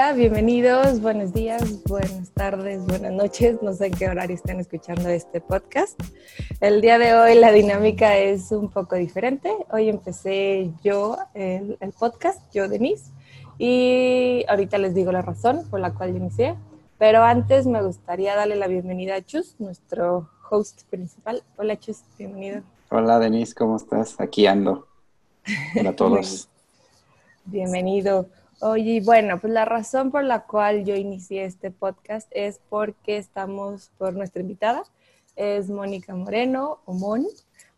Hola, bienvenidos, buenos días, buenas tardes, buenas noches, no sé en qué horario están escuchando este podcast. El día de hoy la dinámica es un poco diferente. Hoy empecé yo el, podcast, yo Denise, y ahorita les digo la razón por la cual inicié, pero antes me gustaría darle la bienvenida a Chus, nuestro host principal. Hola Chus, bienvenido. Hola Denise, ¿cómo estás? Aquí ando. Hola a todos. bienvenido. Oye, bueno, pues la razón por la cual yo inicié este podcast es porque estamos por nuestra invitada, es Mónica Moreno, o Mon,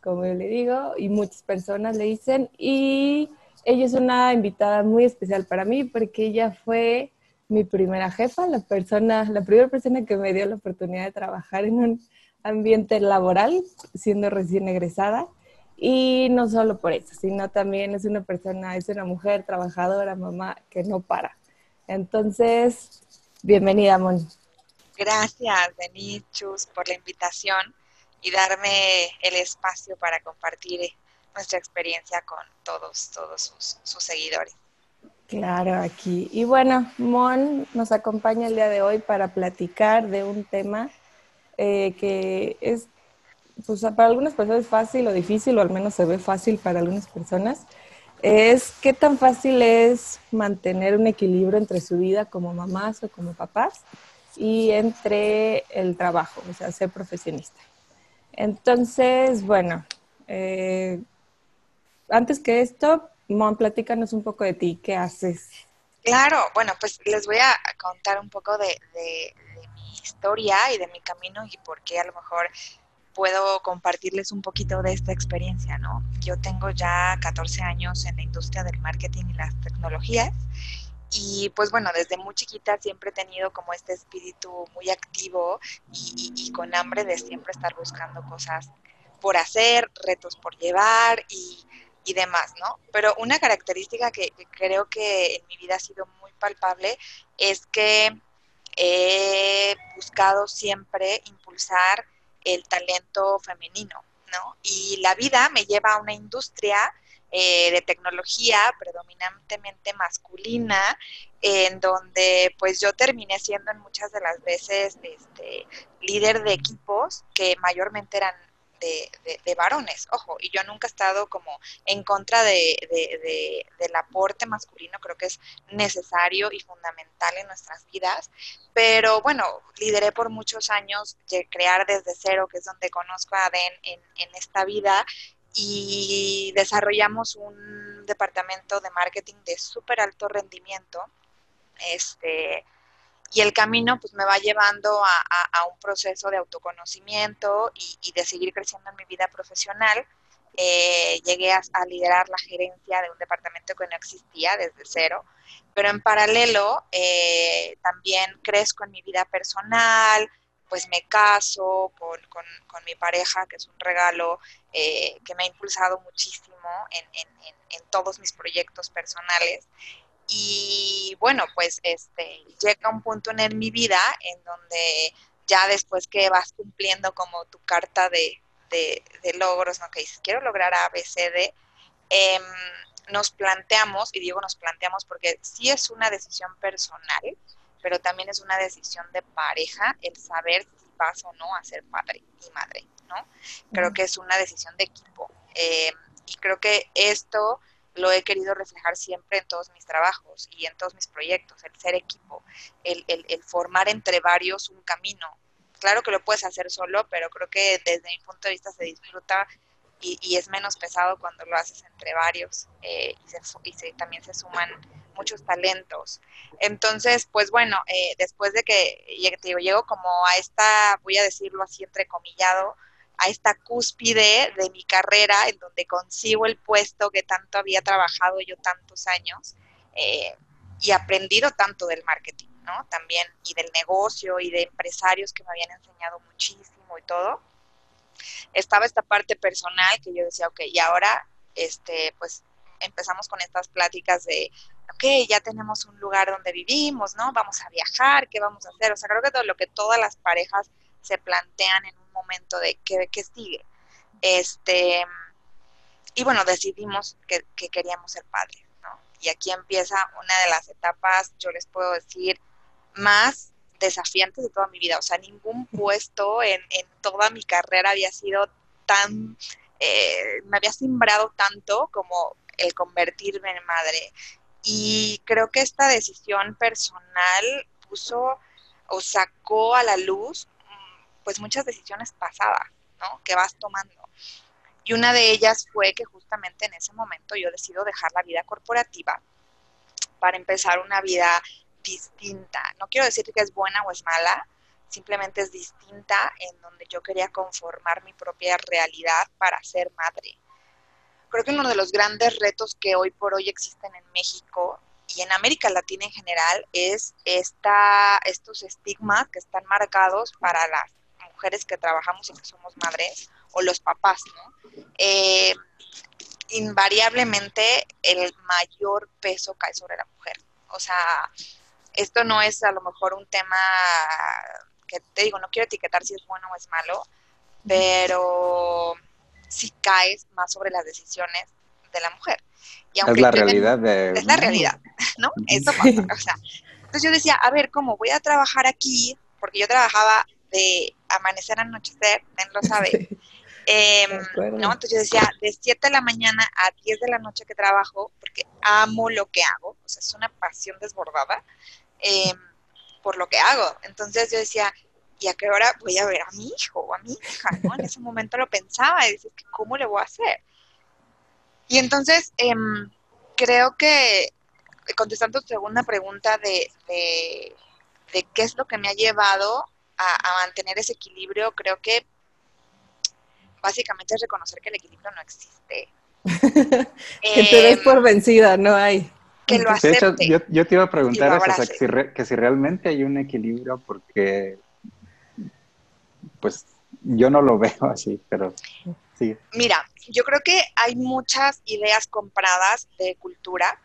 como yo le digo, y muchas personas le dicen, y ella es una invitada muy especial para mí porque ella fue mi primera jefa, la persona, la primera persona que me dio la oportunidad de trabajar en un ambiente laboral, siendo recién egresada. Y no solo por eso, sino también es una persona, es una mujer trabajadora, mamá, que no para. Entonces, bienvenida, Mon. Gracias, Denise Chus, por la invitación y darme el espacio para compartir nuestra experiencia con todos, todos sus, sus seguidores. Claro, aquí. Y bueno, Mon nos acompaña el día de hoy para platicar de un tema eh, que es pues para algunas personas es fácil o difícil, o al menos se ve fácil para algunas personas, es qué tan fácil es mantener un equilibrio entre su vida como mamás o como papás y entre el trabajo, o sea, ser profesionista. Entonces, bueno, eh, antes que esto, Mon, platícanos un poco de ti, ¿qué haces? Claro, bueno, pues les voy a contar un poco de, de mi historia y de mi camino y por qué a lo mejor puedo compartirles un poquito de esta experiencia, ¿no? Yo tengo ya 14 años en la industria del marketing y las tecnologías y pues bueno, desde muy chiquita siempre he tenido como este espíritu muy activo y, con hambre de siempre estar buscando cosas por hacer, retos por llevar y, demás, ¿no? Pero una característica que, que creo que en mi vida ha sido muy palpable es que he buscado siempre impulsar el talento femenino, ¿no? Y la vida me lleva a una industria eh, de tecnología predominantemente masculina, en donde pues yo terminé siendo en muchas de las veces este, líder de equipos que mayormente eran de, varones, ojo, y yo nunca he estado como en contra de, del aporte masculino, creo que es necesario y fundamental en nuestras vidas, pero bueno, lideré por muchos años crear desde cero, que es donde conozco a Den en, en esta vida, y desarrollamos un departamento de marketing de súper alto rendimiento, este, y el camino pues me va llevando a, un proceso de autoconocimiento y, de seguir creciendo en mi vida profesional. Eh, llegué a, liderar la gerencia de un departamento que no existía desde cero, pero en paralelo eh, también crezco en mi vida personal, pues me caso con, mi pareja, que es un regalo eh, que me ha impulsado muchísimo en todos mis proyectos personales. Y bueno, pues este, llega un punto en mi vida en donde ya después que vas cumpliendo como tu carta de, logros, ¿no? que dices, quiero lograr A, B, C, D, em, nos planteamos, y digo nos planteamos porque sí es una decisión personal, pero también es una decisión de pareja el saber si vas o no a ser padre y madre, ¿no? Creo que es una decisión de equipo. Em, y creo que esto lo he querido reflejar siempre en todos mis trabajos y en todos mis proyectos, el ser equipo, el, el, formar entre varios un camino. Claro que lo puedes hacer solo, pero creo que desde mi punto de vista se disfruta y, y es menos pesado cuando lo haces entre varios eh, y, se, también se suman muchos talentos. Entonces, pues bueno, eh, después de que te digo, llego como a esta, voy a decirlo así entrecomillado, a esta cúspide de mi carrera en donde consigo el puesto que tanto había trabajado yo tantos años eh, y aprendido tanto del marketing, ¿no? También y del negocio y de empresarios que me habían enseñado muchísimo y todo. Estaba esta parte personal que yo decía, ok, y ahora, este, pues empezamos con estas pláticas de, ok, ya tenemos un lugar donde vivimos, ¿no? Vamos a viajar, ¿qué vamos a hacer? O sea, creo que todo lo que todas las parejas se plantean en momento de qué, sigue. Este, y bueno, decidimos que, queríamos ser padres, ¿no? y aquí empieza una de las etapas, yo les puedo decir, más desafiantes de toda mi vida. O sea, ningún puesto en, en toda mi carrera había sido tan, eh, me había simbrado tanto como el convertirme en madre. Y creo que esta decisión personal puso o sacó a la luz pues muchas decisiones pasadas, ¿no? Que vas tomando. Y una de ellas fue que justamente en ese momento yo decido dejar la vida corporativa para empezar una vida distinta. No quiero decir que es buena o es mala, simplemente es distinta en donde yo quería conformar mi propia realidad para ser madre. Creo que uno de los grandes retos que hoy por hoy existen en México y en América Latina en general es esta, estos estigmas que están marcados para las mujeres que trabajamos y que somos madres o los papás, ¿no? Eh, invariablemente el mayor peso cae sobre la mujer. O sea, esto no es a lo mejor un tema que te digo, no quiero etiquetar si es bueno o es malo, pero sí caes más sobre las decisiones de la mujer. Y aunque es la realidad de... Es la realidad, ¿no? Eso pasa. O sea, entonces yo decía, a ver, ¿cómo voy a trabajar aquí? Porque yo trabajaba de amanecer anochecer, él lo sabe. Em, ¿no? Entonces yo decía, de 7 de la mañana a 10 de la noche que trabajo, porque amo lo que hago, o sea, es una pasión desbordada em, por lo que hago. Entonces yo decía, ¿y a qué hora voy a ver a mi hijo o a mi hija? ¿no? En ese momento lo pensaba y decía, ¿cómo le voy a hacer? Y entonces em, creo que, contestando tu segunda pregunta de, de, de qué es lo que me ha llevado a, mantener ese equilibrio, creo que básicamente es reconocer que el equilibrio no existe. que te des por em, vencida, no hay. Que lo acepte. yo, yo, te iba a preguntar eso, que, si que si realmente hay un equilibrio, porque pues yo no lo veo así, pero sí. Mira, yo creo que hay muchas ideas compradas de cultura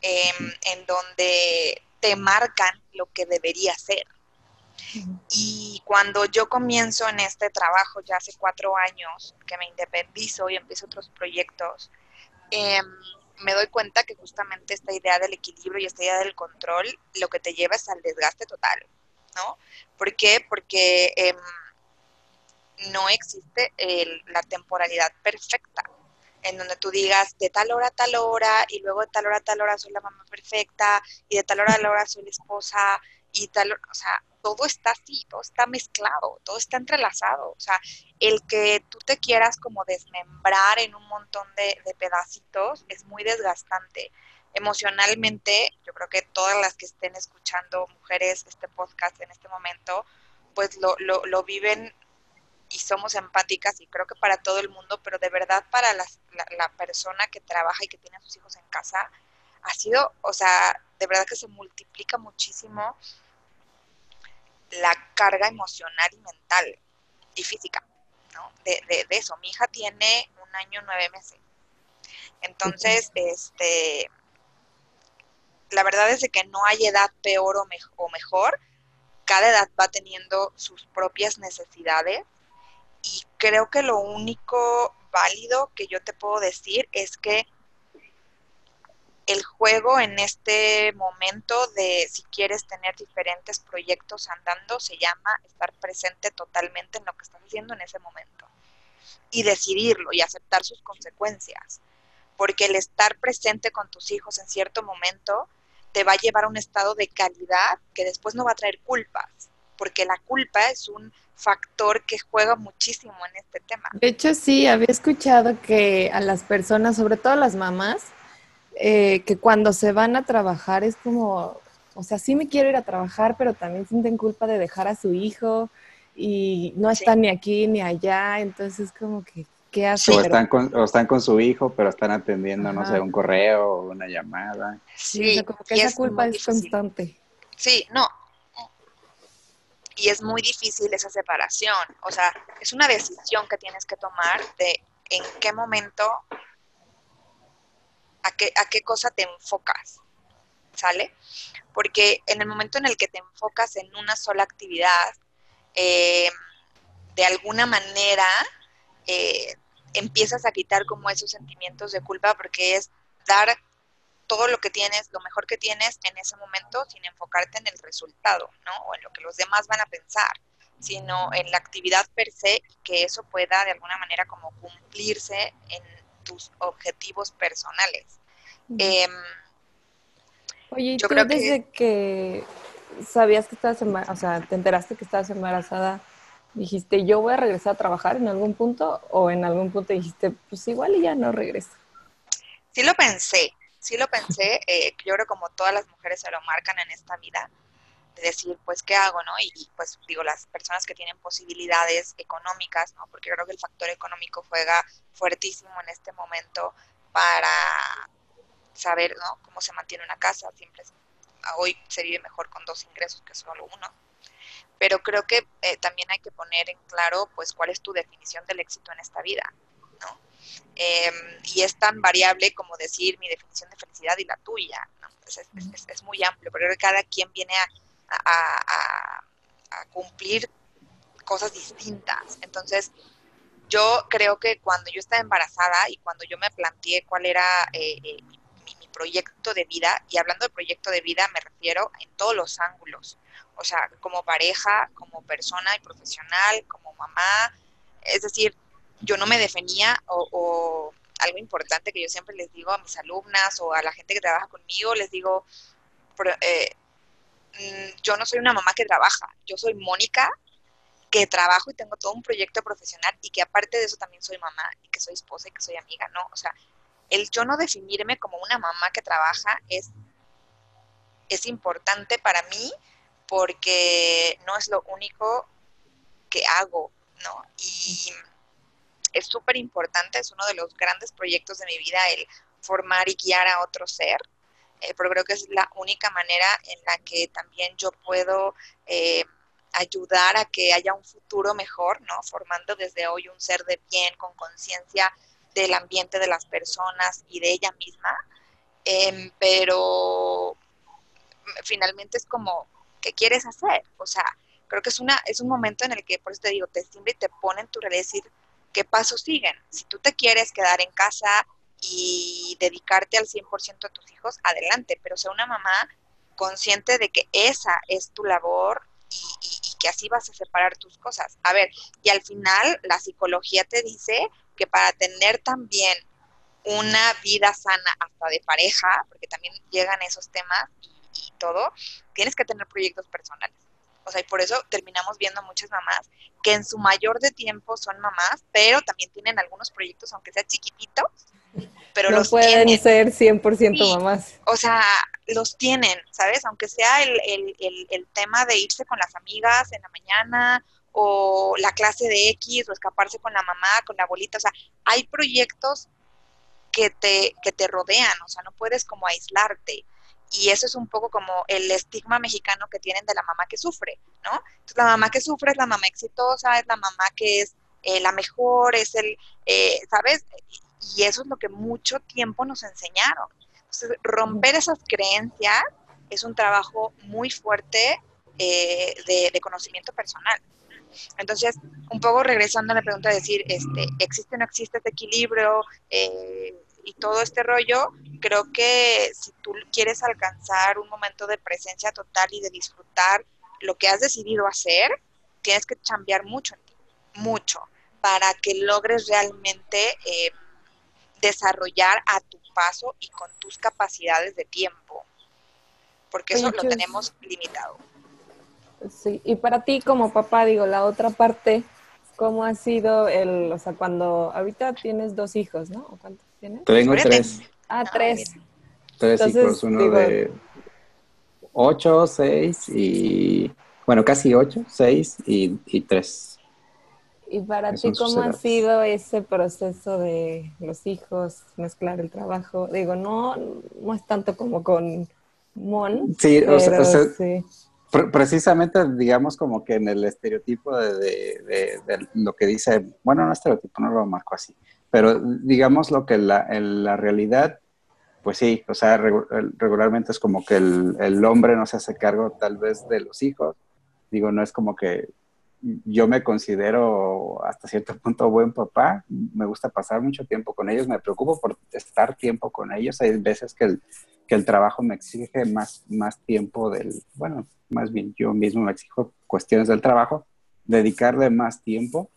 em, en donde te marcan lo que debería ser. Y cuando yo comienzo en este trabajo ya hace cuatro años, que me independizo y empiezo otros proyectos, em, me doy cuenta que justamente esta idea del equilibrio y esta idea del control lo que te lleva es al desgaste total, ¿no? ¿Por qué? Porque em, no existe la temporalidad perfecta en donde tú digas de tal hora a tal hora y luego de tal hora a tal hora soy la mamá perfecta y de tal hora a tal hora soy la esposa y tal, o sea, todo está así, todo está mezclado, todo está entrelazado. O sea, el que tú te quieras como desmembrar en un montón de, pedacitos es muy desgastante. Emocionalmente, yo creo que todas las que estén escuchando mujeres este podcast en este momento, pues lo, lo, lo viven y somos empáticas y creo que para todo el mundo, pero de verdad para la, la, persona que trabaja y que tiene a sus hijos en casa, ha sido, o sea, de verdad que se multiplica muchísimo la carga emocional y mental y física, ¿no? De, de, eso. Mi hija tiene un año nueve meses. Entonces, este, la verdad es de que no hay edad peor o, o mejor. Cada edad va teniendo sus propias necesidades y creo que lo único válido que yo te puedo decir es que el juego en este momento de si quieres tener diferentes proyectos andando se llama estar presente totalmente en lo que estás haciendo en ese momento y decidirlo y aceptar sus consecuencias. Porque el estar presente con tus hijos en cierto momento te va a llevar a un estado de calidad que después no va a traer culpas, porque la culpa es un factor que juega muchísimo en este tema. De hecho, sí, había escuchado que a las personas, sobre todo las mamás, eh, que cuando se van a trabajar es como, o sea, sí me quiero ir a trabajar, pero también sienten culpa de dejar a su hijo y no están ni aquí ni allá, entonces como que, ¿qué hacen? O, están con, están con su hijo, pero están atendiendo, no sé, un correo o una llamada. Sí, como que esa culpa es constante. Sí, no. Y es muy difícil esa separación, o sea, es una decisión que tienes que tomar de en qué momento a qué, a qué cosa te enfocas, ¿sale? Porque en el momento en el que te enfocas en una sola actividad, eh, de alguna manera eh, empiezas a quitar como esos sentimientos de culpa porque es dar todo lo que tienes, lo mejor que tienes en ese momento sin enfocarte en el resultado, ¿no? O en lo que los demás van a pensar, sino en la actividad per se y que eso pueda de alguna manera como cumplirse en tus objetivos personales. Em, Oye, yo creo desde que... sabías que estabas embarazada, o sea, te enteraste que estabas embarazada, dijiste, yo voy a regresar a trabajar en algún punto o en algún punto dijiste, pues igual y ya no regreso? Sí lo pensé, sí lo pensé, eh, yo creo como todas las mujeres se lo marcan en esta vida, de decir, pues, ¿qué hago, no? Y, pues, digo, las personas que tienen posibilidades económicas, ¿no? Porque creo que el factor económico juega fuertísimo en este momento para saber, ¿no? Cómo se mantiene una casa, siempre hoy se vive mejor con dos ingresos que solo uno. Pero creo que eh, también hay que poner en claro, pues, cuál es tu definición del éxito en esta vida, ¿no? Em, y es tan variable como decir mi definición de felicidad y la tuya, ¿no? es, es, muy amplio, pero cada quien viene a, a, cumplir cosas distintas. Entonces, yo creo que cuando yo estaba embarazada y cuando yo me planteé cuál era eh, eh, mi, proyecto de vida, y hablando de proyecto de vida me refiero en todos los ángulos, o sea, como pareja, como persona y profesional, como mamá, es decir, yo no me definía o, algo importante que yo siempre les digo a mis alumnas o a la gente que trabaja conmigo, les digo, eh, yo no soy una mamá que trabaja, yo soy Mónica que trabajo y tengo todo un proyecto profesional y que aparte de eso también soy mamá y que soy esposa y que soy amiga, ¿no? O sea, el yo no definirme como una mamá que trabaja es, es importante para mí porque no es lo único que hago, ¿no? Y es súper importante, es uno de los grandes proyectos de mi vida el formar y guiar a otro ser eh, pero creo que es la única manera en la que también yo puedo eh, ayudar a que haya un futuro mejor, ¿no? Formando desde hoy un ser de bien, con conciencia del ambiente de las personas y de ella misma, em, pero finalmente es como, ¿qué quieres hacer? O sea, creo que es, una, es un momento en el que, por eso te digo, te siempre te ponen en tu realidad decir, ¿qué pasos siguen? Si tú te quieres quedar en casa y dedicarte al 100% a tus hijos, adelante, pero sea una mamá consciente de que esa es tu labor y, que así vas a separar tus cosas. A ver, y al final la psicología te dice que para tener también una vida sana hasta de pareja, porque también llegan esos temas y todo, tienes que tener proyectos personales. O sea, y por eso terminamos viendo muchas mamás que en su mayor de tiempo son mamás, pero también tienen algunos proyectos, aunque sea chiquititos, pero no los pueden ser 100% mamás. O sea, los tienen, ¿sabes? Aunque sea el, el, el, tema de irse con las amigas en la mañana o la clase de X o escaparse con la mamá, con la abuelita, o sea, hay proyectos que te, que te rodean, o sea, no puedes como aislarte y eso es un poco como el estigma mexicano que tienen de la mamá que sufre, ¿no? Entonces la mamá que sufre es la mamá exitosa, es la mamá que es eh, la mejor, es el, eh, ¿sabes? Y eso es lo que mucho tiempo nos enseñaron. Entonces romper esas creencias es un trabajo muy fuerte eh, de, conocimiento personal. Entonces, un poco regresando a la pregunta de decir, este, ¿existe o no existe este equilibrio? y todo este rollo, creo que si tú quieres alcanzar un momento de presencia total y de disfrutar lo que has decidido hacer, tienes que cambiar mucho en ti, mucho, para que logres realmente eh, desarrollar a tu paso y con tus capacidades de tiempo, porque eso lo tenemos limitado. Sí, y para ti como papá, digo, la otra parte, ¿cómo ha sido el, o sea, cuando ahorita tienes dos hijos, ¿no? ¿O cuántos tienes? Tengo tres. Ah, tres. Tres hijos, uno de ocho, seis y, bueno, casi ocho, seis y, y tres. ¿Y para ti cómo ha sido ese proceso de los hijos, mezclar el trabajo? Digo, no, no es tanto como con Mon. Sí, o sea, sí precisamente, digamos, como que en el estereotipo de, lo que dice, bueno, no estereotipo, no lo marco así, pero digamos lo que la, en la realidad, pues sí, o sea, regularmente es como que el, el, hombre no se hace cargo tal vez de los hijos, digo, no es como que yo me considero hasta cierto punto buen papá, me gusta pasar mucho tiempo con ellos, me preocupo por estar tiempo con ellos, hay veces que que el trabajo me exige más, más tiempo del, bueno, más bien yo mismo me exijo cuestiones del trabajo, dedicarle más tiempo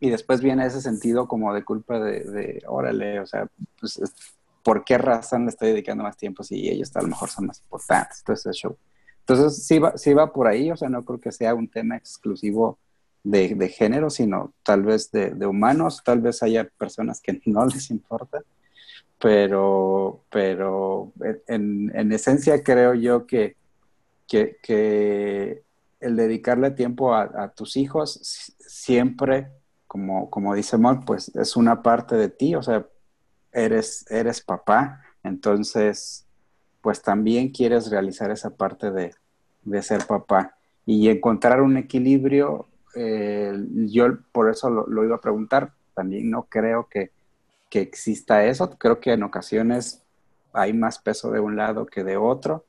y después viene ese sentido como de culpa de, órale, o sea, pues, ¿por qué razón le estoy dedicando más tiempo si ellos a lo mejor son más importantes? Ese show. Entonces, sí va, sí va por ahí, o sea, no creo que sea un tema exclusivo de, género, sino tal vez de, humanos, tal vez haya personas que no les importa, pero, pero en, en esencia creo yo que, que, el dedicarle tiempo a, a, tus hijos siempre, como, como dice Mon, pues es una parte de ti, o sea, eres, eres papá, entonces pues también quieres realizar esa parte de, de ser papá y encontrar un equilibrio. Eh, yo por eso lo, iba a preguntar, también no creo que, que, exista eso, creo que en ocasiones hay más peso de un lado que de otro,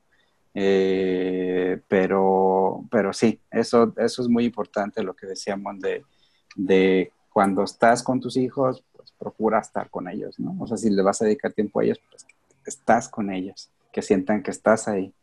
eh, pero, pero sí, eso, eso es muy importante lo que decíamos de, de cuando estás con tus hijos, pues procura estar con ellos, ¿no? O sea, si le vas a dedicar tiempo a ellos, pues estás con ellos que sientan que estás ahí.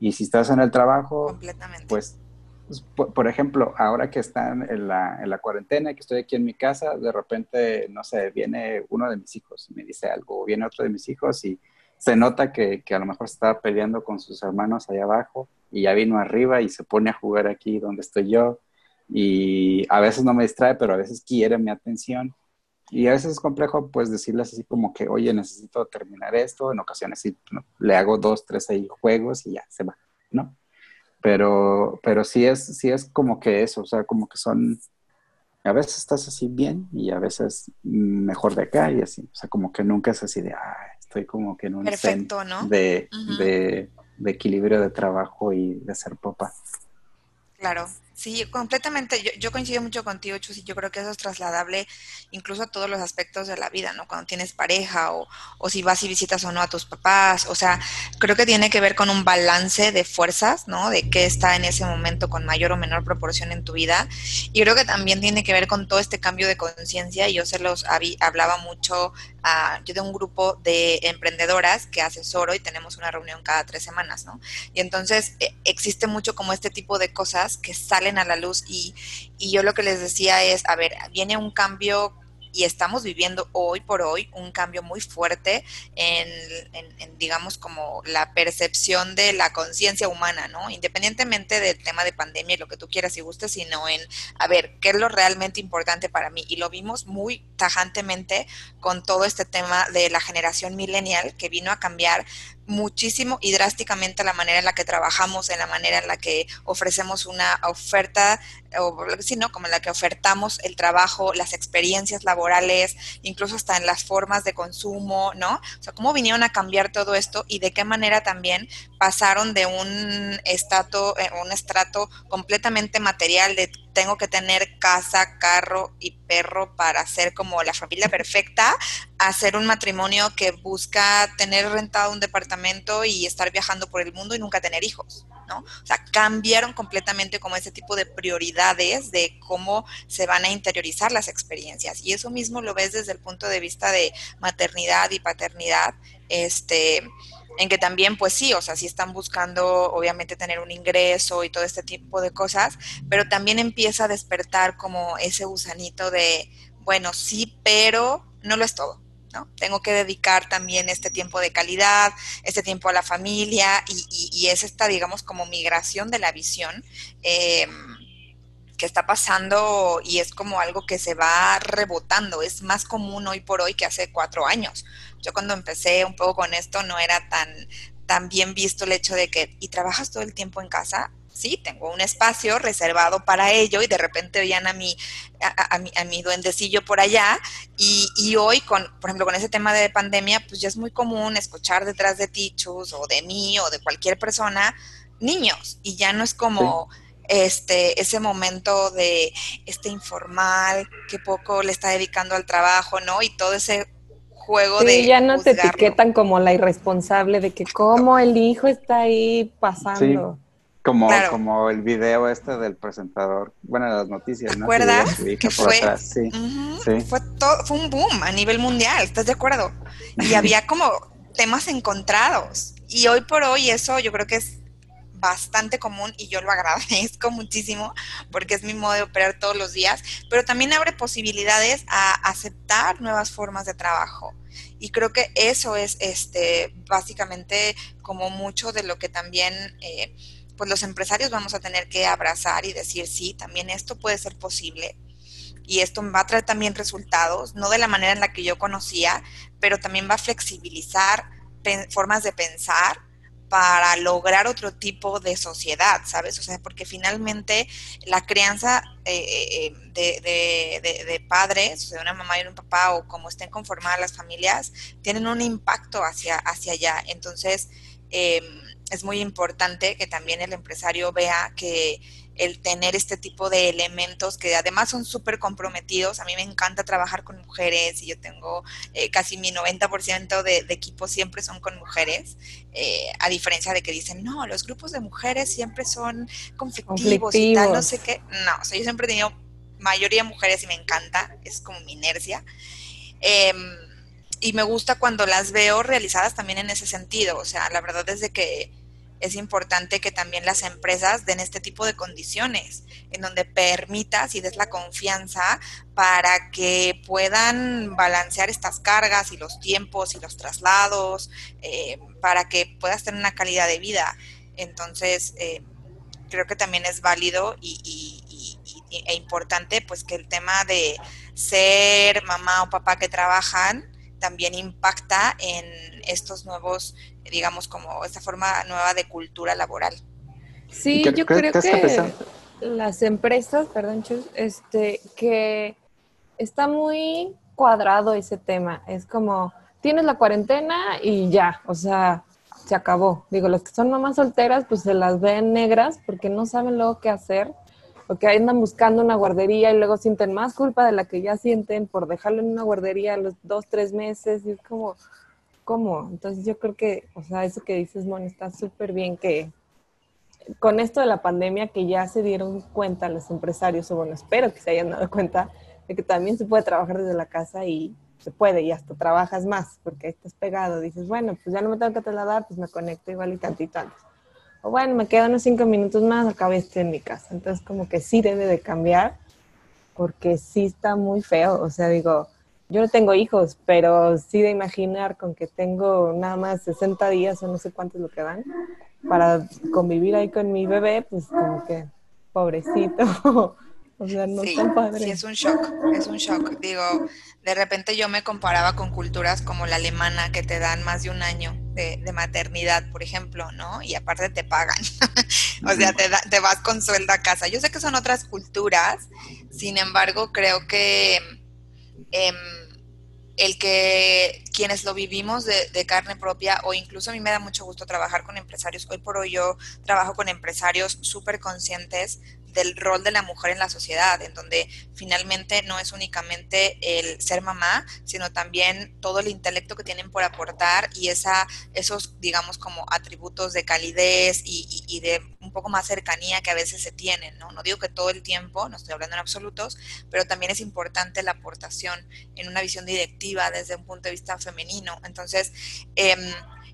Y si estás en el trabajo, pues, pues por, ejemplo, ahora que están en la, en la cuarentena, que estoy aquí en mi casa, de repente, no sé, viene uno de mis hijos y me dice algo, o viene otro de mis hijos y se nota que, que a lo mejor está peleando con sus hermanos allá abajo y ya vino arriba y se pone a jugar aquí donde estoy yo. Y a veces no me distrae, pero a veces quiere mi atención. Y a veces es complejo, pues, decirles así como que, oye, necesito terminar esto. En ocasiones sí, ¿no? le hago dos, tres ahí juegos y ya se va, ¿no? Pero, pero sí es, sí es como que eso, o sea, como que son, a veces estás así bien y a veces mejor de acá y así. O sea, como que nunca es así de, ah, estoy como que en un Perfecto, ¿no? de, uh -huh. de, de equilibrio de trabajo y de ser papá. Claro, sí, completamente. Yo, coincido mucho contigo, Chus, y yo creo que eso es trasladable incluso a todos los aspectos de la vida, ¿no? Cuando tienes pareja o, o, si vas y visitas o no a tus papás. O sea, creo que tiene que ver con un balance de fuerzas, ¿no? De qué está en ese momento con mayor o menor proporción en tu vida. Y creo que también tiene que ver con todo este cambio de conciencia. Yo se los hablaba mucho a, yo de un grupo de emprendedoras que asesoro y tenemos una reunión cada tres semanas, ¿no? Y entonces eh, existe mucho como este tipo de cosas que salen a la luz y, y yo lo que les decía es, a ver, viene un cambio y estamos viviendo hoy por hoy un cambio muy fuerte en digamos, como la percepción de la conciencia humana, ¿no? Independientemente del tema de pandemia y lo que tú quieras y gustes, sino en, a ver, ¿qué es lo realmente importante para mí? Y lo vimos muy tajantemente con todo este tema de la generación millennial que vino a cambiar muchísimo y drásticamente la manera en la que trabajamos, en la manera en la que ofrecemos una oferta, o sino como en la que ofertamos el trabajo, las experiencias laborales, incluso hasta en las formas de consumo, ¿no? O sea, cómo vinieron a cambiar todo esto y de qué manera también pasaron de un estrato, un estrato completamente material de tengo que tener casa, carro y perro para ser como la familia perfecta, a ser un matrimonio que busca tener rentado un departamento y estar viajando por el mundo y nunca tener hijos, ¿no? O sea, cambiaron completamente como ese tipo de prioridades de cómo se van a interiorizar las experiencias. Y eso mismo lo ves desde el punto de vista de maternidad y paternidad, este en que también, pues sí, o sea, sí están buscando obviamente tener un ingreso y todo este tipo de cosas, pero también empieza a despertar como ese gusanito de, bueno, sí, pero no lo es todo. ¿no? Tengo que dedicar también este tiempo de calidad, este tiempo a la familia y, y, y es esta, digamos, como migración de la visión eh, que está pasando y es como algo que se va rebotando. Es más común hoy por hoy que hace cuatro años. Yo cuando empecé un poco con esto no era tan, tan bien visto el hecho de que, ¿y trabajas todo el tiempo en casa? sí, tengo un espacio reservado para ello y de repente veían a mi, a, a, mi, a mi duendecillo por allá y, y, hoy, con, por ejemplo, con ese tema de pandemia, pues ya es muy común escuchar detrás de Tichus o de mí o de cualquier persona niños y ya no es como... Sí. Este, ese momento de este informal, que poco le está dedicando al trabajo, ¿no? Y todo ese juego sí, de. ya no juzgarlo. te etiquetan como la irresponsable de que cómo el hijo está ahí pasando. Sí. Como, claro. como el video este del presentador, bueno, las noticias, ¿no? ¿Te acuerdas? Que fue, sí, uh -huh, sí. Fue, todo, fue un boom a nivel mundial, ¿estás de acuerdo? Y había como temas encontrados. y hoy por hoy eso yo creo que es bastante común y yo lo agradezco muchísimo porque es mi modo de operar todos los días, pero también abre posibilidades a aceptar nuevas formas de trabajo. Y creo que eso es este básicamente como mucho de lo que también eh, pues los empresarios vamos a tener que abrazar y decir, sí, también esto puede ser posible y esto va a traer también resultados, no de la manera en la que yo conocía, pero también va a flexibilizar formas de pensar para lograr otro tipo de sociedad, ¿sabes? O sea, porque finalmente la crianza eh, eh, de, de, padres, o sea, de una mamá y un papá, o como estén conformadas las familias, tienen un impacto hacia, hacia allá. Entonces, em, es muy importante que también el empresario vea que el tener este tipo de elementos que además son súper comprometidos. A mí me encanta trabajar con mujeres y yo tengo eh, casi mi 90% de, de equipos siempre son con mujeres, eh, a diferencia de que dicen, no, los grupos de mujeres siempre son conflictivos, y tal, no sé qué. No, o sea, yo siempre he tenido mayoría mujeres y me encanta, es como mi inercia. Em, y me gusta cuando las veo realizadas también en ese sentido, o sea, la verdad es de que es importante que también las empresas den este tipo de condiciones, en donde permitas y des la confianza para que puedan balancear estas cargas y los tiempos y los traslados, eh, para que puedas tener una calidad de vida. Entonces, eh, creo que también es válido y, e importante pues que el tema de ser mamá o papá que trabajan también impacta en estos nuevos digamos, como esta forma nueva de cultura laboral. Sí, yo creo que las empresas, perdón, Chus, este, que está muy cuadrado ese tema. Es como, tienes la cuarentena y ya, o sea, se acabó. Digo, las que son mamás solteras, pues se las ven negras porque no saben luego qué hacer, porque andan buscando una guardería y luego sienten más culpa de la que ya sienten por dejarlo en una guardería los dos, tres meses. Y es como, cómo. Entonces yo creo que, o sea, eso que dices, Mon, está súper bien que con esto de la pandemia que ya se dieron cuenta los empresarios, o bueno, espero que se hayan dado cuenta de que también se puede trabajar desde la casa y se puede y hasta trabajas más porque estás pegado. Dices, bueno, pues ya no me tengo que trasladar, pues me conecto igual y tantito antes. O bueno, me quedan unos cinco minutos más, acabo estoy en mi casa. Entonces como que sí debe de cambiar porque sí está muy feo. O sea, digo, yo no tengo hijos, pero sí de imaginar con que tengo nada más 60 días o no sé cuántos lo que dan para convivir ahí con mi bebé, pues como que pobrecito. o sea, no sí, tan padre. Sí, es un shock, es un shock. Digo, de repente yo me comparaba con culturas como la alemana que te dan más de un año de, maternidad, por ejemplo, ¿no? Y aparte te pagan. o sea, te, te vas con sueldo a casa. Yo sé que son otras culturas, sin embargo, creo que... Eh, el que quienes lo vivimos de, carne propia o incluso a mí me da mucho gusto trabajar con empresarios. Hoy por hoy yo trabajo con empresarios súper conscientes del rol de la mujer en la sociedad, en donde finalmente no es únicamente el ser mamá, sino también todo el intelecto que tienen por aportar y esa, esos, digamos, como atributos de calidez y, y, de un poco más cercanía que a veces se tienen, ¿no? No digo que todo el tiempo, no estoy hablando en absolutos, pero también es importante la aportación en una visión directiva desde un punto de vista femenino. Entonces, eh,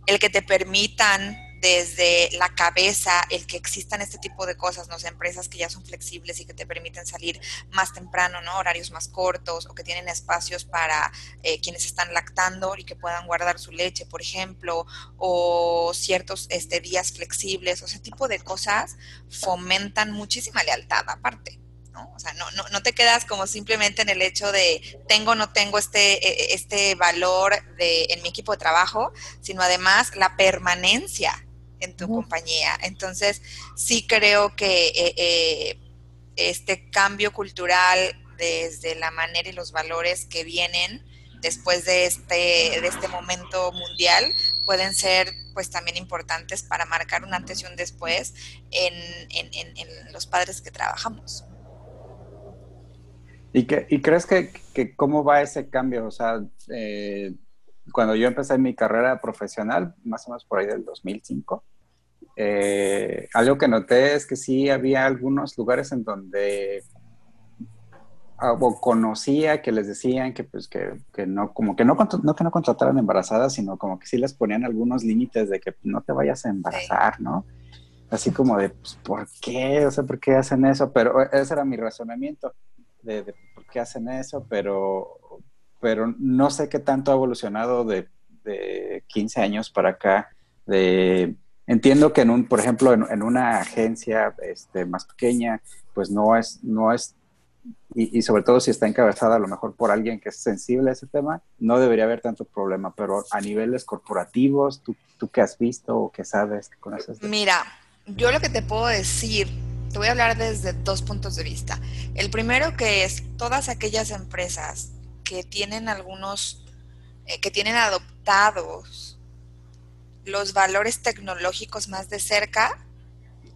el que te permitan desde la cabeza el que existan este tipo de cosas, ¿no? empresas que ya son flexibles y que te permiten salir más temprano, ¿no? Horarios más cortos o que tienen espacios para eh, quienes están lactando y que puedan guardar su leche, por ejemplo, o ciertos este, días flexibles, o ese tipo de cosas fomentan muchísima lealtad aparte. ¿no? O sea, no, no, no, te quedas como simplemente en el hecho de tengo o no tengo este, e, e, este valor de, en mi equipo de trabajo, sino además la permanencia en tu compañía. Entonces, sí creo que eh, eh, este cambio cultural desde la manera y los valores que vienen después de este, de este momento mundial pueden ser pues también importantes para marcar un antes y un después en, en, los padres que trabajamos. ¿Y, que, y crees que, que, cómo va ese cambio? O sea, eh, cuando yo empecé mi carrera profesional, más o menos por ahí del 2005, eh, algo que noté es que sí había algunos lugares en donde o conocía que les decían que pues que, que no como que no, no que no contrataran embarazadas sino como que sí les ponían algunos límites de que no te vayas a embarazar no así como de pues, por qué o sea por qué hacen eso pero e, ese era mi razonamiento de, de por qué hacen eso pero pero no sé qué tanto ha evolucionado de, de 15 años para acá de entiendo que en un por ejemplo en, una agencia este, más pequeña pues no es no es y, sobre todo si está encabezada a lo mejor por alguien que es sensible a ese tema, no debería haber tanto problema, pero a niveles corporativos, ¿tú, tú qué has visto o qué sabes, qué conoces? Mira, yo lo que te puedo decir, te voy a hablar desde dos puntos de vista. El primero que es todas aquellas empresas que tienen algunos, eh, que tienen adoptados los valores tecnológicos más de cerca,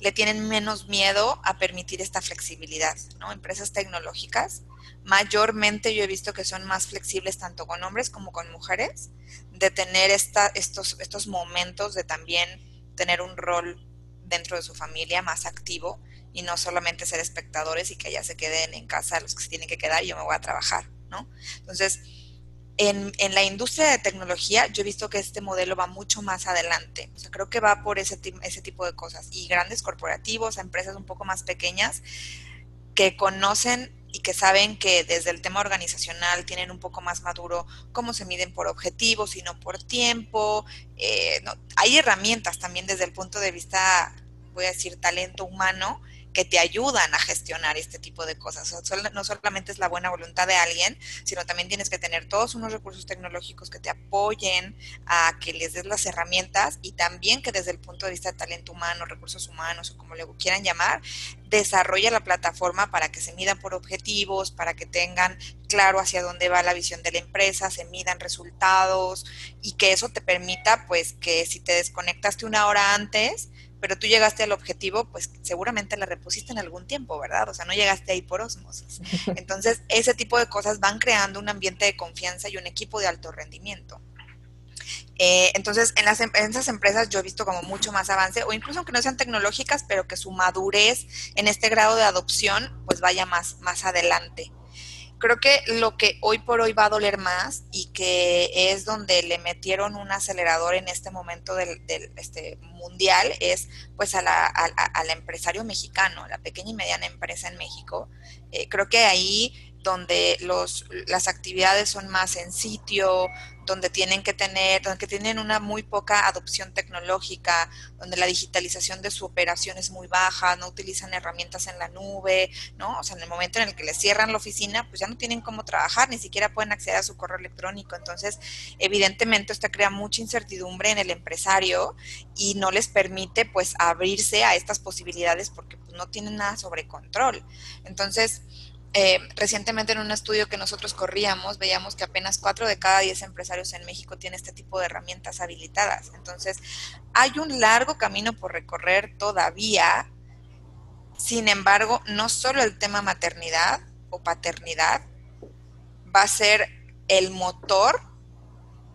le tienen menos miedo a permitir esta flexibilidad, ¿no? Empresas tecnológicas, mayormente yo he visto que son más flexibles tanto con hombres como con mujeres, de tener esta, estos, estos momentos de también tener un rol dentro de su familia más activo y no solamente ser espectadores y que ya se queden en casa los que se tienen que quedar y yo me voy a trabajar, ¿no? Entonces, en, en, la industria de tecnología yo he visto que este modelo va mucho más adelante. O sea, creo que va por ese, ese tipo de cosas. Y grandes corporativos, empresas un poco más pequeñas, que conocen y que saben que desde el tema organizacional tienen un poco más maduro cómo se miden por objetivos y no por tiempo. Eh, no, hay herramientas también desde el punto de vista, voy a decir, talento humano, que te ayudan a gestionar este tipo de cosas. no solamente es la buena voluntad de alguien, sino también tienes que tener todos unos recursos tecnológicos que te apoyen a que les des las herramientas y también que desde el punto de vista de talento humano, recursos humanos o como le quieran llamar, desarrolla la plataforma para que se midan por objetivos, para que tengan claro hacia dónde va la visión de la empresa, se midan resultados y que eso te permita pues que si te desconectaste una hora antes, pero tú llegaste al objetivo, pues seguramente la repusiste en algún tiempo, ¿verdad? O sea, no llegaste ahí por osmosis. Entonces, ese tipo de cosas van creando un ambiente de confianza y un equipo de alto rendimiento. Eh, entonces, en, las, em, en esas empresas yo he visto como mucho más avance, o incluso aunque no sean tecnológicas, pero que su madurez en este grado de adopción, pues vaya más, más adelante creo que lo que hoy por hoy va a doler más y que es donde le metieron un acelerador en este momento del, este mundial es pues a la, al empresario mexicano, la pequeña y mediana empresa en México. Eh, creo que ahí donde los, las actividades son más en sitio, donde tienen que tener, donde tienen una muy poca adopción tecnológica, donde la digitalización de su operación es muy baja, no utilizan herramientas en la nube, ¿no? O sea, en el momento en el que les cierran la oficina, pues ya no tienen cómo trabajar, ni siquiera pueden acceder a su correo electrónico. Entonces, evidentemente, esto crea mucha incertidumbre en el empresario y no les permite, pues, abrirse a estas posibilidades porque pues, no tienen nada sobre control. Entonces, eh, recientemente en un estudio que nosotros corríamos, veíamos que apenas 4 de cada 10 empresarios en México tienen este tipo de herramientas habilitadas. Entonces, hay un largo camino por recorrer todavía. Sin embargo, no solo el tema maternidad o paternidad va a ser el motor,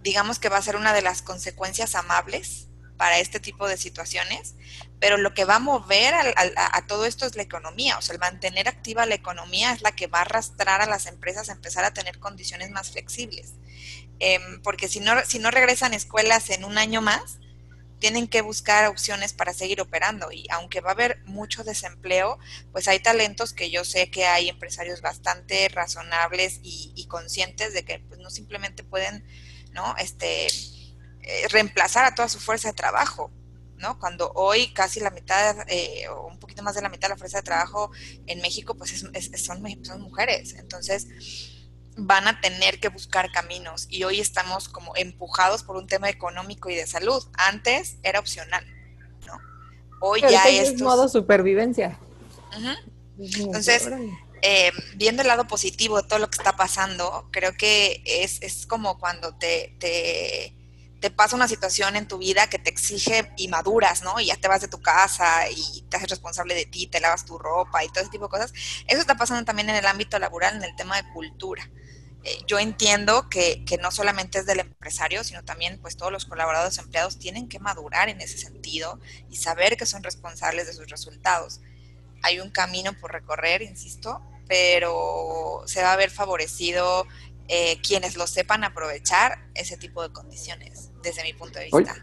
digamos que va a ser una de las consecuencias amables para este tipo de situaciones, pero lo que va a mover a, todo esto es la economía, o sea, el mantener activa la economía es la que va a arrastrar a las empresas a empezar a tener condiciones más flexibles, em, porque si no, si no regresan escuelas en un año más, tienen que buscar opciones para seguir operando y aunque va a haber mucho desempleo, pues hay talentos que yo sé que hay empresarios bastante razonables y, y conscientes de que pues, no simplemente pueden, ¿no? Este, eh, reemplazar a toda su fuerza de trabajo, ¿no? Cuando hoy casi la mitad, eh, o un poquito más de la mitad de la fuerza de trabajo en México, pues son, son mujeres. Entonces, van a tener que buscar caminos y hoy estamos como empujados por un tema económico y de salud. Antes era opcional, ¿no? Hoy ya es modo supervivencia. Entonces, eh, viendo el lado positivo de todo lo que está pasando, creo que es, es como cuando te, te te pasa una situación en tu vida que te exige y maduras, ¿no? Y ya te vas de tu casa y te haces responsable de ti, te lavas tu ropa y todo ese tipo de cosas. Eso está pasando también en el ámbito laboral, en el tema de cultura. Eh, yo entiendo que, que, no solamente es del empresario, sino también pues todos los colaboradores empleados tienen que madurar en ese sentido y saber que son responsables de sus resultados. Hay un camino por recorrer, insisto, pero se va a ver favorecido eh, quienes lo sepan aprovechar ese tipo de condiciones, desde mi punto de vista.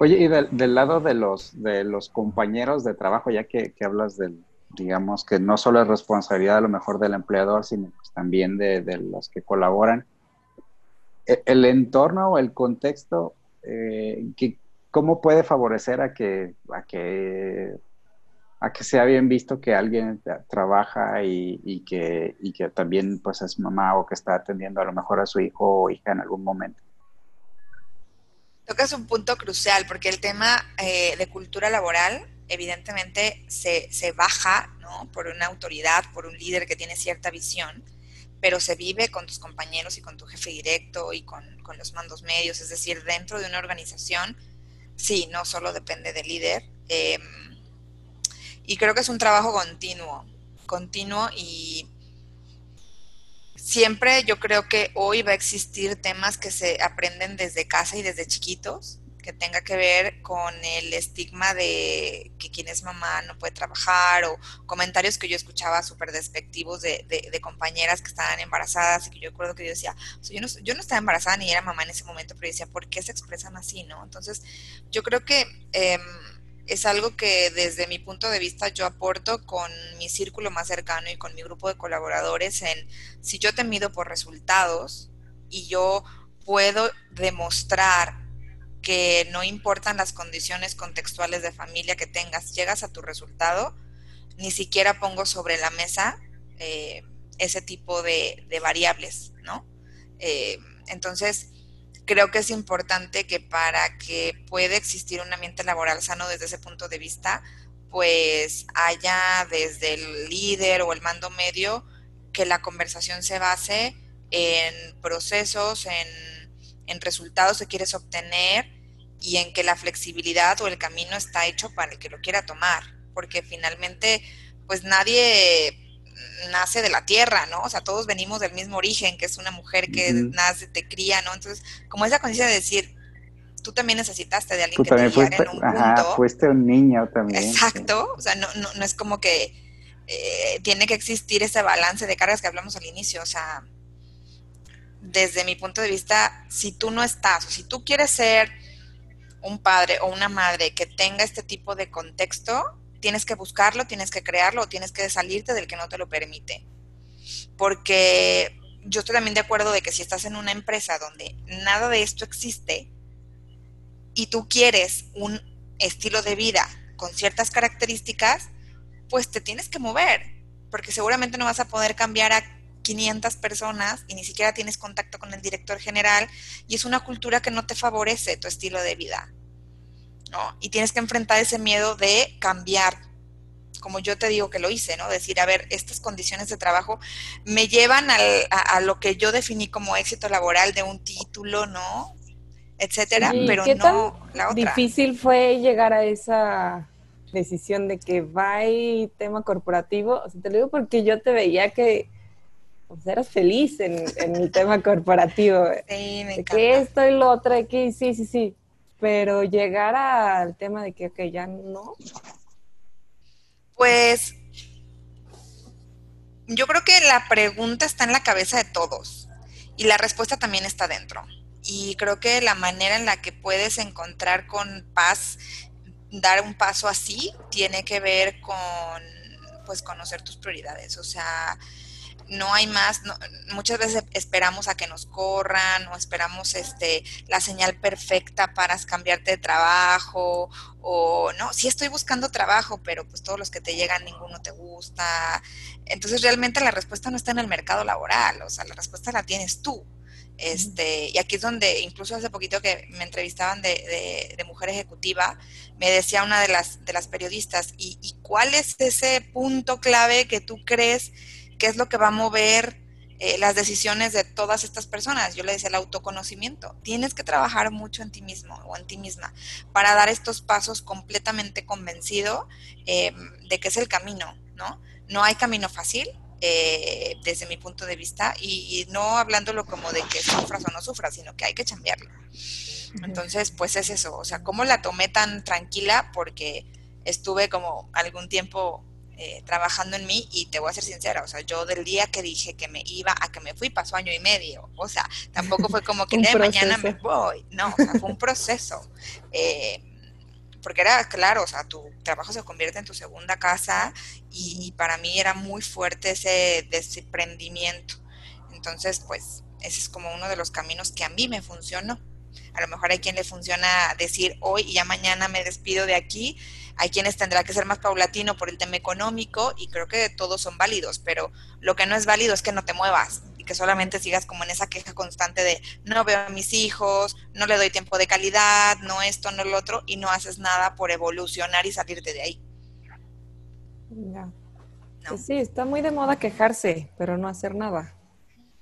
Oye, y del, lado de los, de los compañeros de trabajo, ya que, hablas del, digamos que no solo es responsabilidad a lo mejor del empleador, sino pues también de, los que colaboran, e, el, entorno o el contexto, eh, ¿cómo puede favorecer a que, a que a que sea bien visto que alguien trabaja y, que, y que también pues es mamá o que está atendiendo a lo mejor a su hijo o hija en algún momento. Tocas un punto crucial porque el tema eh, de cultura laboral evidentemente se, se baja ¿no? por una autoridad, por un líder que tiene cierta visión, pero se vive con tus compañeros y con tu jefe directo y con, con los mandos medios, es decir, dentro de una organización, sí, no solo depende del líder. Eh, y creo que es un trabajo continuo, continuo y siempre yo creo que hoy va a existir temas que se aprenden desde casa y desde chiquitos, que tenga que ver con el estigma de que quien es mamá no puede trabajar o comentarios que yo escuchaba súper despectivos de, de, compañeras que estaban embarazadas y que yo recuerdo que yo decía, yo, no, estaba embarazada ni era mamá en ese momento, pero yo decía, ¿por qué se expresan así? no Entonces, yo creo que... Eh, es algo que desde mi punto de vista yo aporto con mi círculo más cercano y con mi grupo de colaboradores en si yo te mido por resultados y yo puedo demostrar que no importan las condiciones contextuales de familia que tengas, llegas a tu resultado, ni siquiera pongo sobre la mesa eh, ese tipo de, variables, ¿no? Eh, entonces, creo que es importante que para que pueda existir un ambiente laboral sano desde ese punto de vista, pues haya desde el líder o el mando medio que la conversación se base en procesos, en, en resultados que quieres obtener y en que la flexibilidad o el camino está hecho para el que lo quiera tomar, porque finalmente pues nadie nace de la tierra, ¿no? O sea, todos venimos del mismo origen, que es una mujer que nace, te cría, ¿no? Entonces, como esa conciencia de decir, tú también necesitaste de alguien que te fuiste, en un ajá, fuiste un niño también. Exacto, o sea, no, no, no es como que eh, tiene que existir ese balance de cargas que hablamos al inicio, o sea, desde mi punto de vista, si tú no estás, o si tú quieres ser un padre o una madre que tenga este tipo de contexto, tienes que buscarlo, tienes que crearlo o tienes que salirte del que no te lo permite. Porque yo estoy también de acuerdo de que si estás en una empresa donde nada de esto existe y tú quieres un estilo de vida con ciertas características, pues te tienes que mover, porque seguramente no vas a poder cambiar a 500 personas y ni siquiera tienes contacto con el director general y es una cultura que no te favorece tu estilo de vida. ¿No? Y tienes que enfrentar ese miedo de cambiar, como yo te digo que lo hice, ¿no? Decir, a ver, estas condiciones de trabajo me llevan a, lo que yo definí como éxito laboral de un título, ¿no? Etcétera, pero no la otra. Difícil fue llegar a esa decisión de que va tema corporativo. O sea, te lo digo porque yo te veía que pues, eras feliz en, en el tema corporativo. Sí, me encanta. Que esto y lo otro, que sí, sí, sí pero llegar al tema de que ya no. Pues yo creo que la pregunta está en la cabeza de todos y la respuesta también está dentro. Y creo que la manera en la que puedes encontrar con paz, dar un paso así, tiene que ver con pues conocer tus prioridades. O sea, no hay más, muchas veces esperamos a que nos corran o esperamos este la señal perfecta para cambiarte de trabajo o no, sí estoy buscando trabajo, pero pues todos los que te llegan ninguno te gusta. Entonces realmente la respuesta no está en el mercado laboral, o sea, la respuesta la tienes tú. Este, y aquí es donde, incluso hace poquito que me entrevistaban de, de, mujer ejecutiva, me decía una de las, de las periodistas, ¿y, ¿y cuál es ese punto clave que tú crees qué es lo que va a mover eh, las decisiones de todas estas personas. Yo le decía el autoconocimiento. Tienes que trabajar mucho en ti mismo o en ti misma para dar estos pasos completamente convencido eh, de que es el camino, ¿no? No hay camino fácil. Eh, desde mi punto de vista y, no hablándolo como de que sufras o no sufras, sino que hay que cambiarlo. Entonces, pues es eso, o sea, ¿cómo la tomé tan tranquila? Porque estuve como algún tiempo eh, trabajando en mí y te voy a ser sincera, o sea, yo del día que dije que me iba a que me fui pasó año y medio, o sea, tampoco fue como que de mañana me voy, no, o sea, fue un proceso. Eh, porque era claro, o sea, tu trabajo se convierte en tu segunda casa y para mí era muy fuerte ese desprendimiento. Entonces, pues, ese es como uno de los caminos que a mí me funcionó. A lo mejor hay quien le funciona decir hoy y ya mañana me despido de aquí. Hay quienes tendrá que ser más paulatino por el tema económico y creo que todos son válidos, pero lo que no es válido es que no te muevas y que solamente sigas como en esa queja constante de no veo a mis hijos, no le doy tiempo de calidad, no esto, no lo otro y no haces nada por evolucionar y salirte de ahí. Ya. Pues sí, está muy de moda quejarse, pero no hacer nada.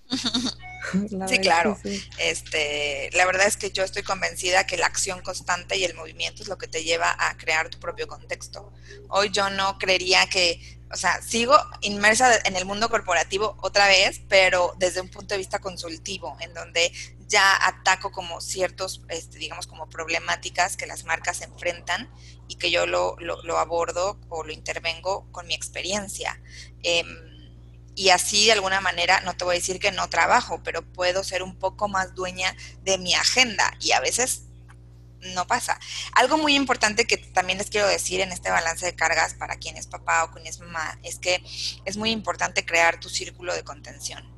sí, claro. Este, la verdad es que yo estoy convencida que la acción constante y el movimiento es lo que te lleva a crear tu propio contexto. Hoy yo no creería que, o sea, sigo inmersa en el mundo corporativo otra vez, pero desde un punto de vista consultivo, en donde ya ataco como ciertos, este, digamos, como problemáticas que las marcas enfrentan y que yo lo, lo, abordo o lo intervengo con mi experiencia. Eh, y así de alguna manera, no te voy a decir que no trabajo, pero puedo ser un poco más dueña de mi agenda y a veces no pasa. Algo muy importante que también les quiero decir en este balance de cargas para quien es papá o quien es mamá es que es muy importante crear tu círculo de contención.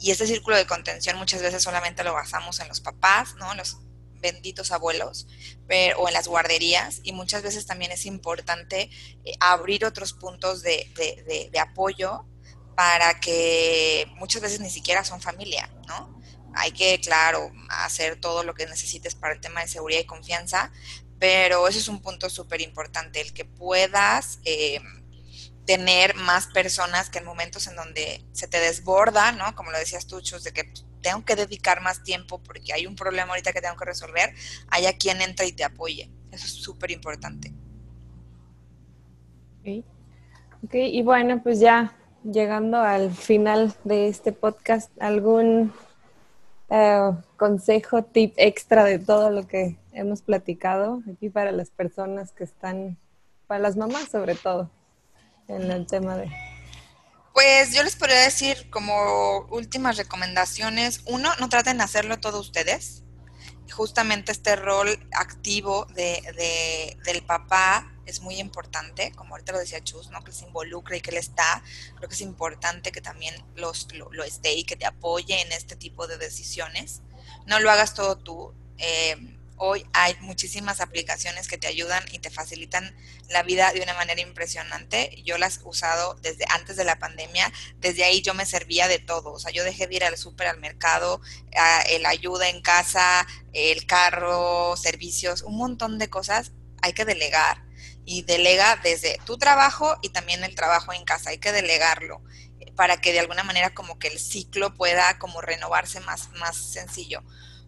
Y ese círculo de contención muchas veces solamente lo basamos en los papás, ¿no? Los benditos abuelos pero, o en las guarderías y muchas veces también es importante eh, abrir otros puntos de, de, de apoyo para que muchas veces ni siquiera son familia, ¿no? Hay que, claro, hacer todo lo que necesites para el tema de seguridad y confianza, pero eso es un punto súper importante, el que puedas eh, tener más personas que en momentos en donde se te desborda, ¿no? Como lo decías tú, Chus, de que tengo que dedicar más tiempo porque hay un problema ahorita que tengo que resolver, haya quien entre y te apoye. Eso es súper importante. Okay. ok, y bueno, pues ya llegando al final de este podcast, ¿algún eh, consejo, tip extra de todo lo que hemos platicado aquí para las personas que están, para las mamás sobre todo, en el tema de... Pues yo les podría decir como últimas recomendaciones, uno, no traten de hacerlo todo ustedes. Justamente este rol activo de, de, del papá es muy importante, como ahorita lo decía Chus, ¿no? que se involucre y que él está. Creo que es importante que también los, lo, esté y que te apoye en este tipo de decisiones. No lo hagas todo tú. Eh, hoy hay muchísimas aplicaciones que te ayudan y te facilitan la vida de una manera impresionante. Yo las he usado desde antes de la pandemia. Desde ahí yo me servía de todo. O sea, yo dejé de ir al súper, al mercado, el ayuda en casa, el carro, servicios, un montón de cosas. Hay que delegar y delega desde tu trabajo y también el trabajo en casa. Hay que delegarlo para que de alguna manera como que el ciclo pueda como renovarse más, más sencillo.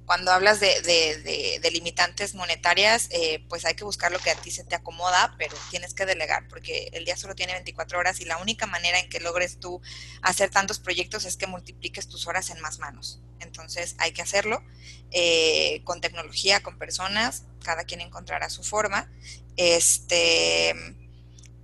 Cuando hablas de, de, limitantes monetarias, eh, pues hay que buscar lo que a ti se te acomoda, pero tienes que delegar porque el día solo tiene 24 horas y la única manera en que logres tú hacer tantos proyectos es que multipliques tus horas en más manos. Entonces hay que hacerlo eh, con tecnología, con personas, cada quien encontrará su forma este,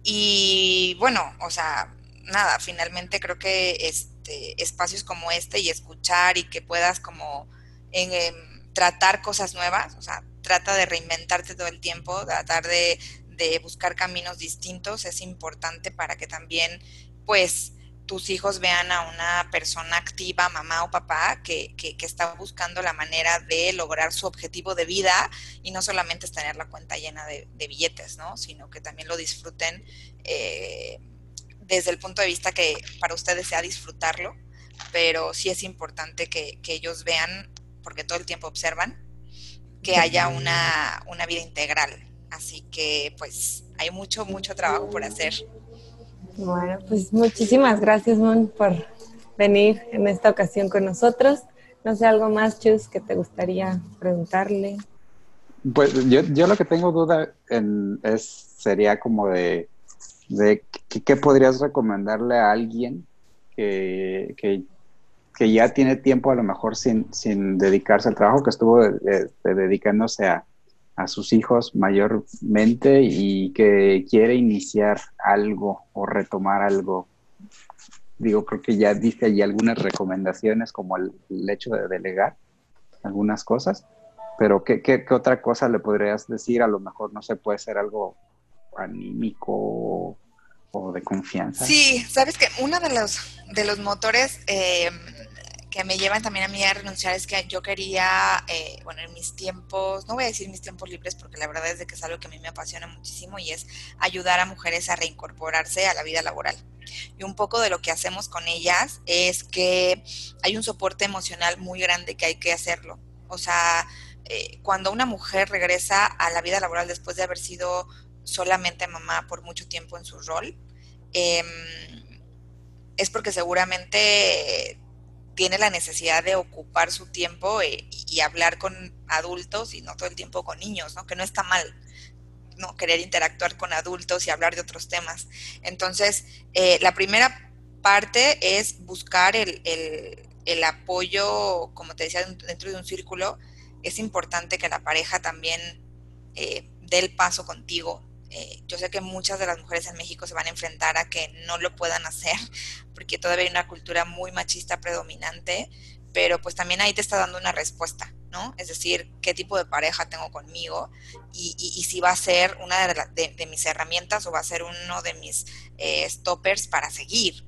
y bueno, o sea, nada, finalmente creo que este, espacios como este y escuchar y que puedas como en, tratar cosas nuevas, o sea, trata de reinventarte todo el tiempo, tratar de, de buscar caminos distintos, es importante para que también, pues, tus hijos vean a una persona activa, mamá o papá, que, que, está buscando la manera de lograr su objetivo de vida y no solamente es tener la cuenta llena de, billetes, ¿no? Sino que también lo disfruten eh, desde el punto de vista que para ustedes sea disfrutarlo, pero sí es importante que, que ellos vean, porque todo el tiempo observan, que haya una, una vida integral. Así que pues hay mucho, mucho trabajo por hacer. Bueno, pues muchísimas gracias, Mon, por venir en esta ocasión con nosotros. No sé, algo más, Chus, que te gustaría preguntarle. Pues yo, yo lo que tengo duda en, es, sería como de, de ¿qué, podrías recomendarle a alguien que, que, ya tiene tiempo a lo mejor sin, sin dedicarse al trabajo, que estuvo dedicándose a, a sus hijos mayormente y que quiere iniciar algo o retomar algo. Digo, creo que ya diste allí algunas recomendaciones como el, hecho de delegar algunas cosas, pero ¿qué, ¿qué, otra cosa le podrías decir? A lo mejor, no sé, puede ser algo anímico de confianza. Sí, sabes que uno de los, de los motores eh, que me llevan también a mí a renunciar es que yo quería, eh, bueno, en mis tiempos, no voy a decir mis tiempos libres porque la verdad es de que es algo que a mí me apasiona muchísimo y es ayudar a mujeres a reincorporarse a la vida laboral. Y un poco de lo que hacemos con ellas es que hay un soporte emocional muy grande que hay que hacerlo. O sea, eh, cuando una mujer regresa a la vida laboral después de haber sido solamente mamá por mucho tiempo en su rol, em, es porque seguramente tiene la necesidad de ocupar su tiempo eh, y hablar con adultos y no todo el tiempo con niños, ¿no? Que no está mal, ¿no? Querer interactuar con adultos y hablar de otros temas. Entonces, eh, la primera parte es buscar el, apoyo, como te decía, dentro de un círculo. Es importante que la pareja también eh, dé el paso contigo, eh, yo sé que muchas de las mujeres en México se van a enfrentar a que no lo puedan hacer, porque todavía hay una cultura muy machista predominante, pero pues también ahí te está dando una respuesta, ¿no? Es decir, qué tipo de pareja tengo conmigo y, si va a ser una de, mis herramientas o va a ser uno de mis eh, stoppers para seguir.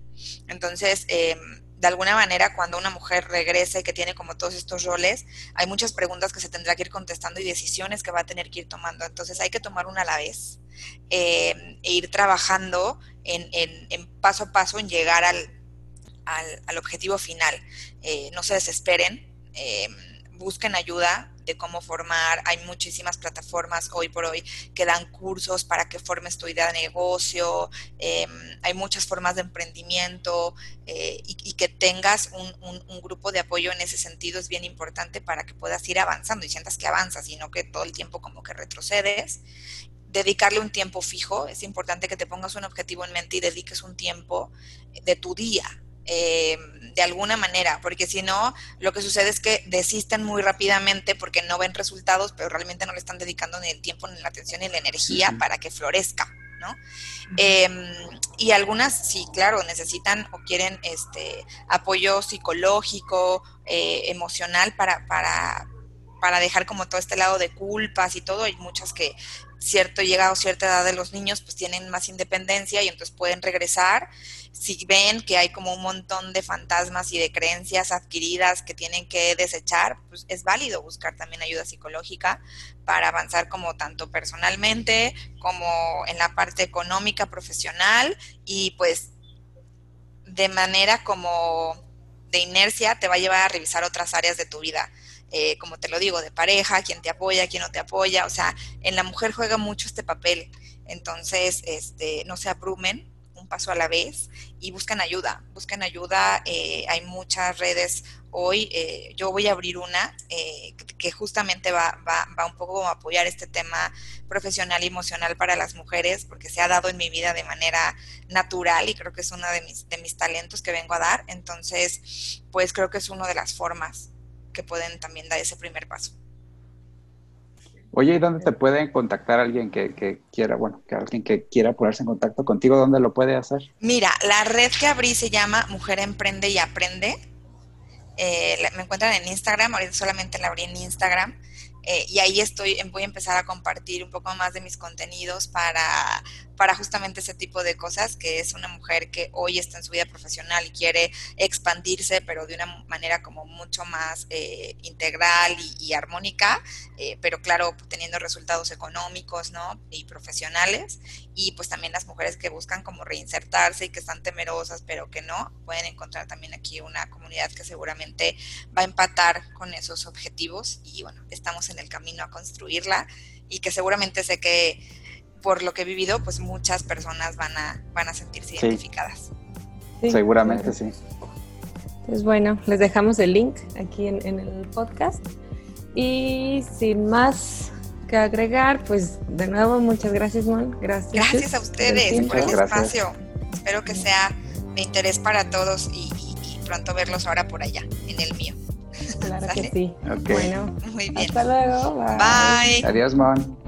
Entonces, eh, de alguna manera cuando una mujer regresa y que tiene como todos estos roles, hay muchas preguntas que se tendrá que ir contestando y decisiones que va a tener que ir tomando. Entonces hay que tomar una a la vez eh, e ir trabajando en, en, paso a paso en llegar al, al, objetivo final. Eh, no se desesperen, eh, busquen ayuda, de cómo formar. Hay muchísimas plataformas hoy por hoy que dan cursos para que formes tu idea de negocio. Em, hay muchas formas de emprendimiento eh, y, que tengas un, un, grupo de apoyo en ese sentido es bien importante para que puedas ir avanzando y sientas que avanzas y no que todo el tiempo como que retrocedes dedicarle un tiempo fijo. Es importante que te pongas un objetivo en mente y dediques un tiempo de tu día eh, de alguna manera, porque si no, lo que sucede es que desisten muy rápidamente porque no ven resultados, pero realmente no le están dedicando ni el tiempo, ni la atención, ni la energía para que florezca, ¿no? Em, y algunas, sí, claro, necesitan o quieren este apoyo psicológico, eh, emocional para, para, para dejar como todo este lado de culpas y todo. Hay muchas que cierto llegado a cierta edad de los niños pues tienen más independencia y entonces pueden regresar si ven que hay como un montón de fantasmas y de creencias adquiridas que tienen que desechar, pues es válido buscar también ayuda psicológica para avanzar como tanto personalmente como en la parte económica, profesional y pues de manera como de inercia te va a llevar a revisar otras áreas de tu vida. Eh, como te lo digo, de pareja, quién te apoya, quién no te apoya, o sea, en la mujer juega mucho este papel, entonces, este, no se abrumen, un paso a la vez y buscan ayuda, buscan ayuda. Eh, hay muchas redes hoy, eh, yo voy a abrir una eh, que justamente va, va, va, un poco a apoyar este tema profesional y emocional para las mujeres, porque se ha dado en mi vida de manera natural y creo que es uno de mis, de mis talentos que vengo a dar. Entonces, pues creo que es una de las formas que pueden también dar ese primer paso. Oye, ¿y dónde te pueden contactar alguien que, quiera, bueno, que alguien que quiera ponerse en contacto contigo, dónde lo puede hacer? Mira, la red que abrí se llama Mujer Emprende y Aprende. Eh, me encuentran en Instagram, ahorita solamente la abrí en Instagram. Eh, y ahí estoy, voy a empezar a compartir un poco más de mis contenidos para, para justamente ese tipo de cosas, que es una mujer que hoy está en su vida profesional y quiere expandirse, pero de una manera como mucho más eh, integral y, armónica, eh, pero claro, teniendo resultados económicos, ¿no? Y profesionales. Y pues también las mujeres que buscan como reinsertarse y que están temerosas, pero que no, pueden encontrar también aquí una comunidad que seguramente va a empatar con esos objetivos y bueno, estamos en el camino a construirla y que seguramente sé que por lo que he vivido, pues muchas personas van a, van a sentirse identificadas. Seguramente sí. Pues bueno, les dejamos el link aquí en, el podcast. Y sin más que agregar, pues de nuevo muchas gracias, Mon. Gracias. Gracias a ustedes por el espacio. Espero que sea de interés para todos y pronto verlos ahora por allá, en el mío. Claro que sí. Ok. Bueno, Muy bien. hasta luego. Bye. Adiós, Mon.